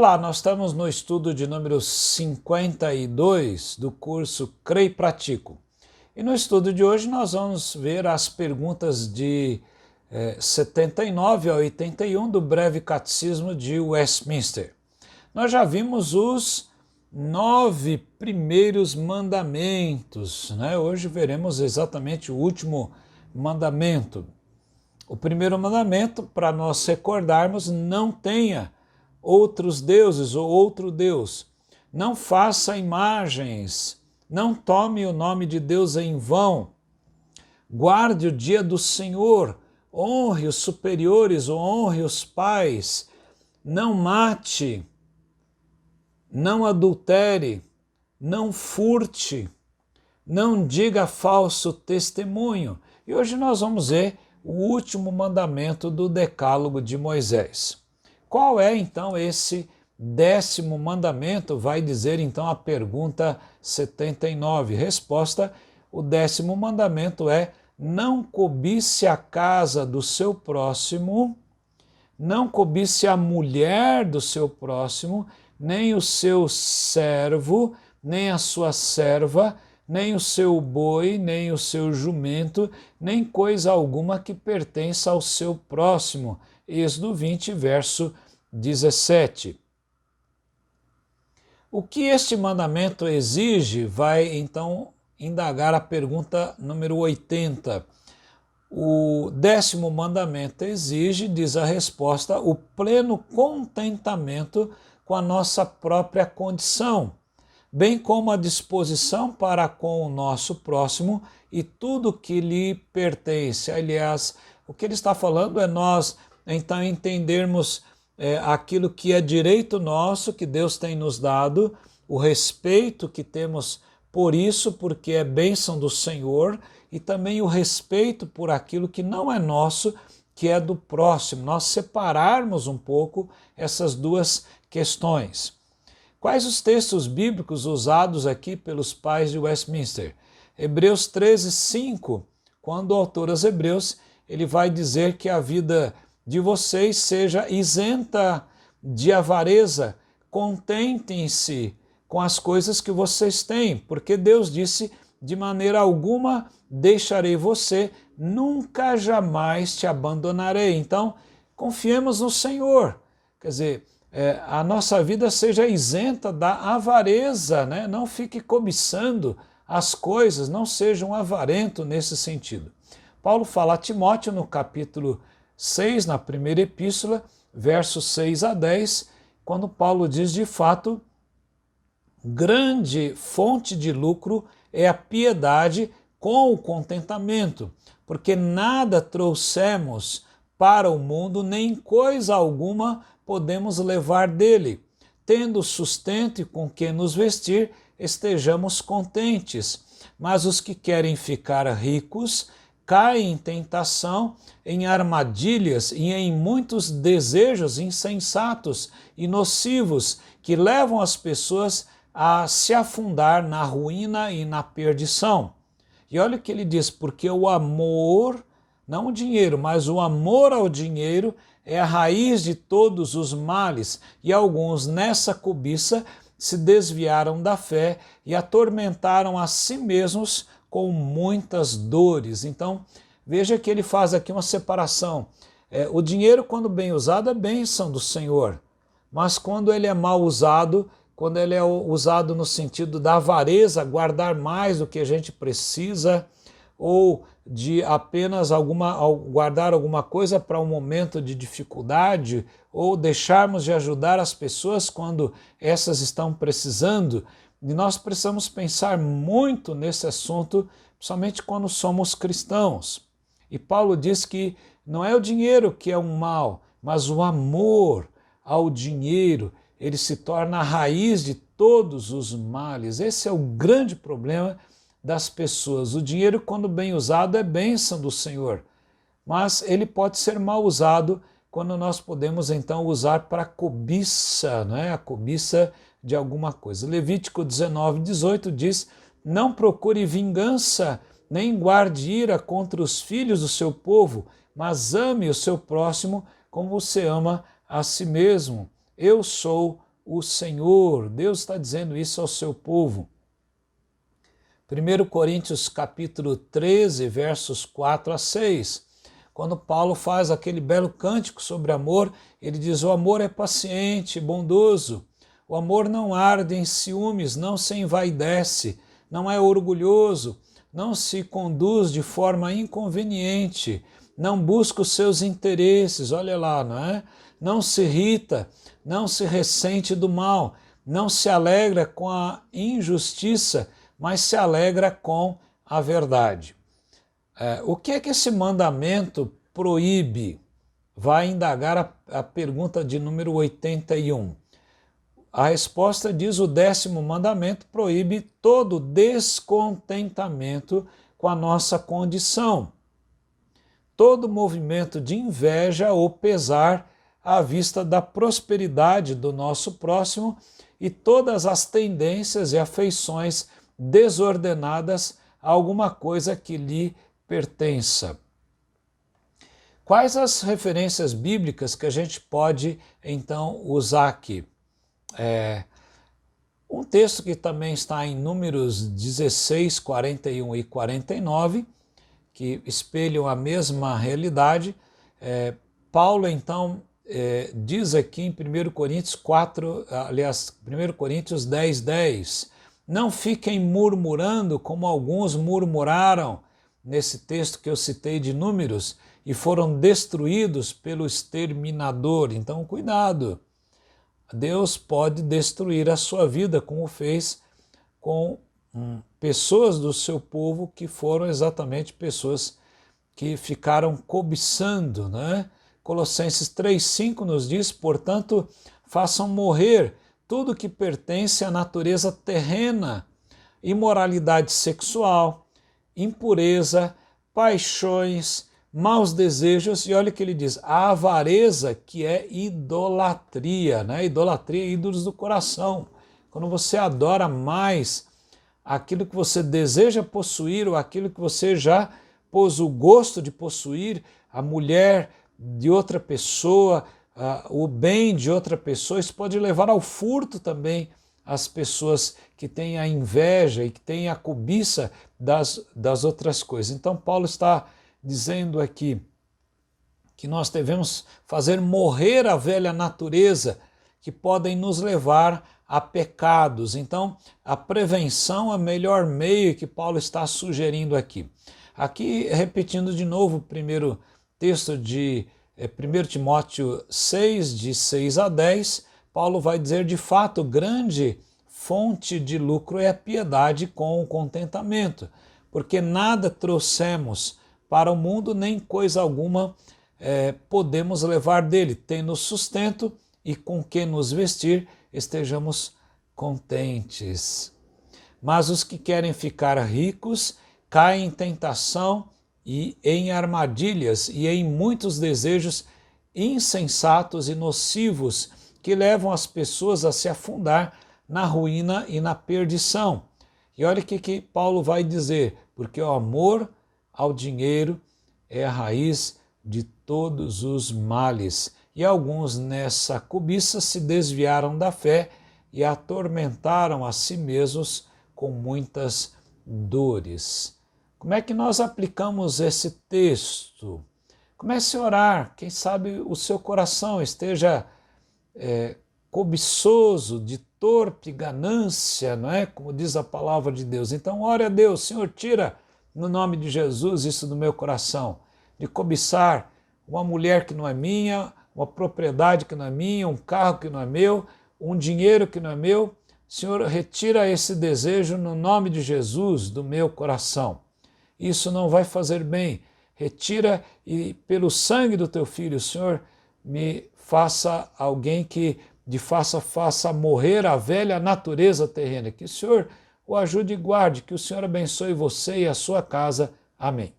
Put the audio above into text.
Olá, nós estamos no estudo de número 52 do curso Creio e Pratico. E no estudo de hoje nós vamos ver as perguntas de eh, 79 a 81 do breve catecismo de Westminster. Nós já vimos os nove primeiros mandamentos, né? Hoje veremos exatamente o último mandamento. O primeiro mandamento, para nós recordarmos, não tenha outros deuses ou outro Deus. Não faça imagens, não tome o nome de Deus em vão. Guarde o dia do Senhor, honre os superiores, honre os pais. Não mate, não adultere, não furte, não diga falso testemunho. E hoje nós vamos ver o último mandamento do Decálogo de Moisés. Qual é então esse décimo mandamento? Vai dizer então a pergunta 79. Resposta: o décimo mandamento é: não cobice a casa do seu próximo, não cobice a mulher do seu próximo, nem o seu servo, nem a sua serva, nem o seu boi, nem o seu jumento, nem coisa alguma que pertença ao seu próximo Êxodo 20, verso 17. O que este mandamento exige vai então indagar a pergunta número 80. O décimo mandamento exige, diz a resposta, o pleno contentamento com a nossa própria condição, bem como a disposição para com o nosso próximo e tudo que lhe pertence. Aliás, o que ele está falando é nós então entendermos é, aquilo que é direito nosso, que Deus tem nos dado, o respeito que temos por isso, porque é bênção do Senhor, e também o respeito por aquilo que não é nosso, que é do próximo. Nós separarmos um pouco essas duas questões. Quais os textos bíblicos usados aqui pelos pais de Westminster? Hebreus 13, 5, quando o autor aos Hebreus ele vai dizer que a vida de vocês seja isenta de avareza, contentem-se com as coisas que vocês têm, porque Deus disse: de maneira alguma deixarei você, nunca jamais te abandonarei. Então, confiemos no Senhor. Quer dizer, é, a nossa vida seja isenta da avareza, né? não fique cobiçando as coisas, não seja um avarento nesse sentido. Paulo fala a Timóteo no capítulo 6, na primeira epístola, versos 6 a 10, quando Paulo diz de fato: grande fonte de lucro é a piedade com o contentamento, porque nada trouxemos para o mundo, nem coisa alguma podemos levar dele. Tendo sustento e com que nos vestir, estejamos contentes. Mas os que querem ficar ricos caem em tentação, em armadilhas e em muitos desejos insensatos e nocivos que levam as pessoas a se afundar na ruína e na perdição. E olha o que ele diz: porque o amor, não o dinheiro, mas o amor ao dinheiro é a raiz de todos os males, e alguns nessa cobiça se desviaram da fé e atormentaram a si mesmos com muitas dores. Então, veja que ele faz aqui uma separação. É, o dinheiro, quando bem usado, é bênção do Senhor, mas quando ele é mal usado, quando ele é usado no sentido da avareza, guardar mais do que a gente precisa, ou de apenas alguma, guardar alguma coisa para um momento de dificuldade, ou deixarmos de ajudar as pessoas quando essas estão precisando, e nós precisamos pensar muito nesse assunto, somente quando somos cristãos. E Paulo diz que não é o dinheiro que é um mal, mas o amor ao dinheiro, ele se torna a raiz de todos os males. Esse é o grande problema das pessoas. O dinheiro, quando bem usado, é bênção do Senhor, mas ele pode ser mal usado quando nós podemos então usar para cobiça, não é? A cobiça de alguma coisa. Levítico 19, 18 diz: Não procure vingança nem guarde ira contra os filhos do seu povo, mas ame o seu próximo como você ama a si mesmo. Eu sou o Senhor. Deus está dizendo isso ao seu povo. 1 Coríntios capítulo 13, versos 4 a 6. Quando Paulo faz aquele belo cântico sobre amor, ele diz: O amor é paciente, bondoso. O amor não arde em ciúmes, não se envaidece, não é orgulhoso, não se conduz de forma inconveniente, não busca os seus interesses, olha lá, não é? Não se irrita, não se ressente do mal, não se alegra com a injustiça, mas se alegra com a verdade. É, o que é que esse mandamento proíbe? Vai indagar a, a pergunta de número 81. A resposta diz: o décimo mandamento proíbe todo descontentamento com a nossa condição, todo movimento de inveja ou pesar à vista da prosperidade do nosso próximo e todas as tendências e afeições desordenadas a alguma coisa que lhe pertença. Quais as referências bíblicas que a gente pode então usar aqui? É, um texto que também está em Números 16, 41 e 49, que espelham a mesma realidade. É, Paulo então é, diz aqui em 1 Coríntios 4, aliás, 1 Coríntios 10, 10, não fiquem murmurando como alguns murmuraram nesse texto que eu citei de Números e foram destruídos pelo exterminador. Então, cuidado. Deus pode destruir a sua vida, como fez com hum, pessoas do seu povo que foram exatamente pessoas que ficaram cobiçando, né? Colossenses 3:5 nos diz, portanto, façam morrer tudo que pertence à natureza terrena, imoralidade sexual, impureza, paixões, maus desejos, e olha o que ele diz: a avareza, que é idolatria, né? Idolatria, ídolos do coração. Quando você adora mais aquilo que você deseja possuir ou aquilo que você já pôs o gosto de possuir, a mulher de outra pessoa, uh, o bem de outra pessoa, isso pode levar ao furto também as pessoas que têm a inveja e que têm a cobiça das, das outras coisas. Então, Paulo está dizendo aqui que nós devemos fazer morrer a velha natureza que podem nos levar a pecados. Então, a prevenção é o melhor meio que Paulo está sugerindo aqui. Aqui, repetindo de novo o primeiro texto de é 1 Timóteo 6, de 6 a 10, Paulo vai dizer de fato, grande fonte de lucro é a piedade com o contentamento, porque nada trouxemos para o mundo, nem coisa alguma é, podemos levar dele, tendo sustento e com que nos vestir, estejamos contentes. Mas os que querem ficar ricos caem em tentação e em armadilhas e em muitos desejos insensatos e nocivos que levam as pessoas a se afundar na ruína e na perdição. E olha o que, que Paulo vai dizer: porque o amor ao dinheiro é a raiz de todos os males. E alguns nessa cobiça se desviaram da fé e atormentaram a si mesmos com muitas dores. Como é que nós aplicamos esse texto? Comece a orar, quem sabe o seu coração esteja é, cobiçoso, de torpe ganância, não é? Como diz a palavra de Deus. Então, ore a Deus, Senhor, tira no nome de Jesus isso do meu coração, de cobiçar uma mulher que não é minha, uma propriedade que não é minha, um carro que não é meu, um dinheiro que não é meu. Senhor, retira esse desejo no nome de Jesus do meu coração isso não vai fazer bem. Retira e pelo sangue do teu filho, Senhor, me faça alguém que de faça faça morrer a velha natureza terrena. Que o Senhor o ajude e guarde, que o Senhor abençoe você e a sua casa. Amém.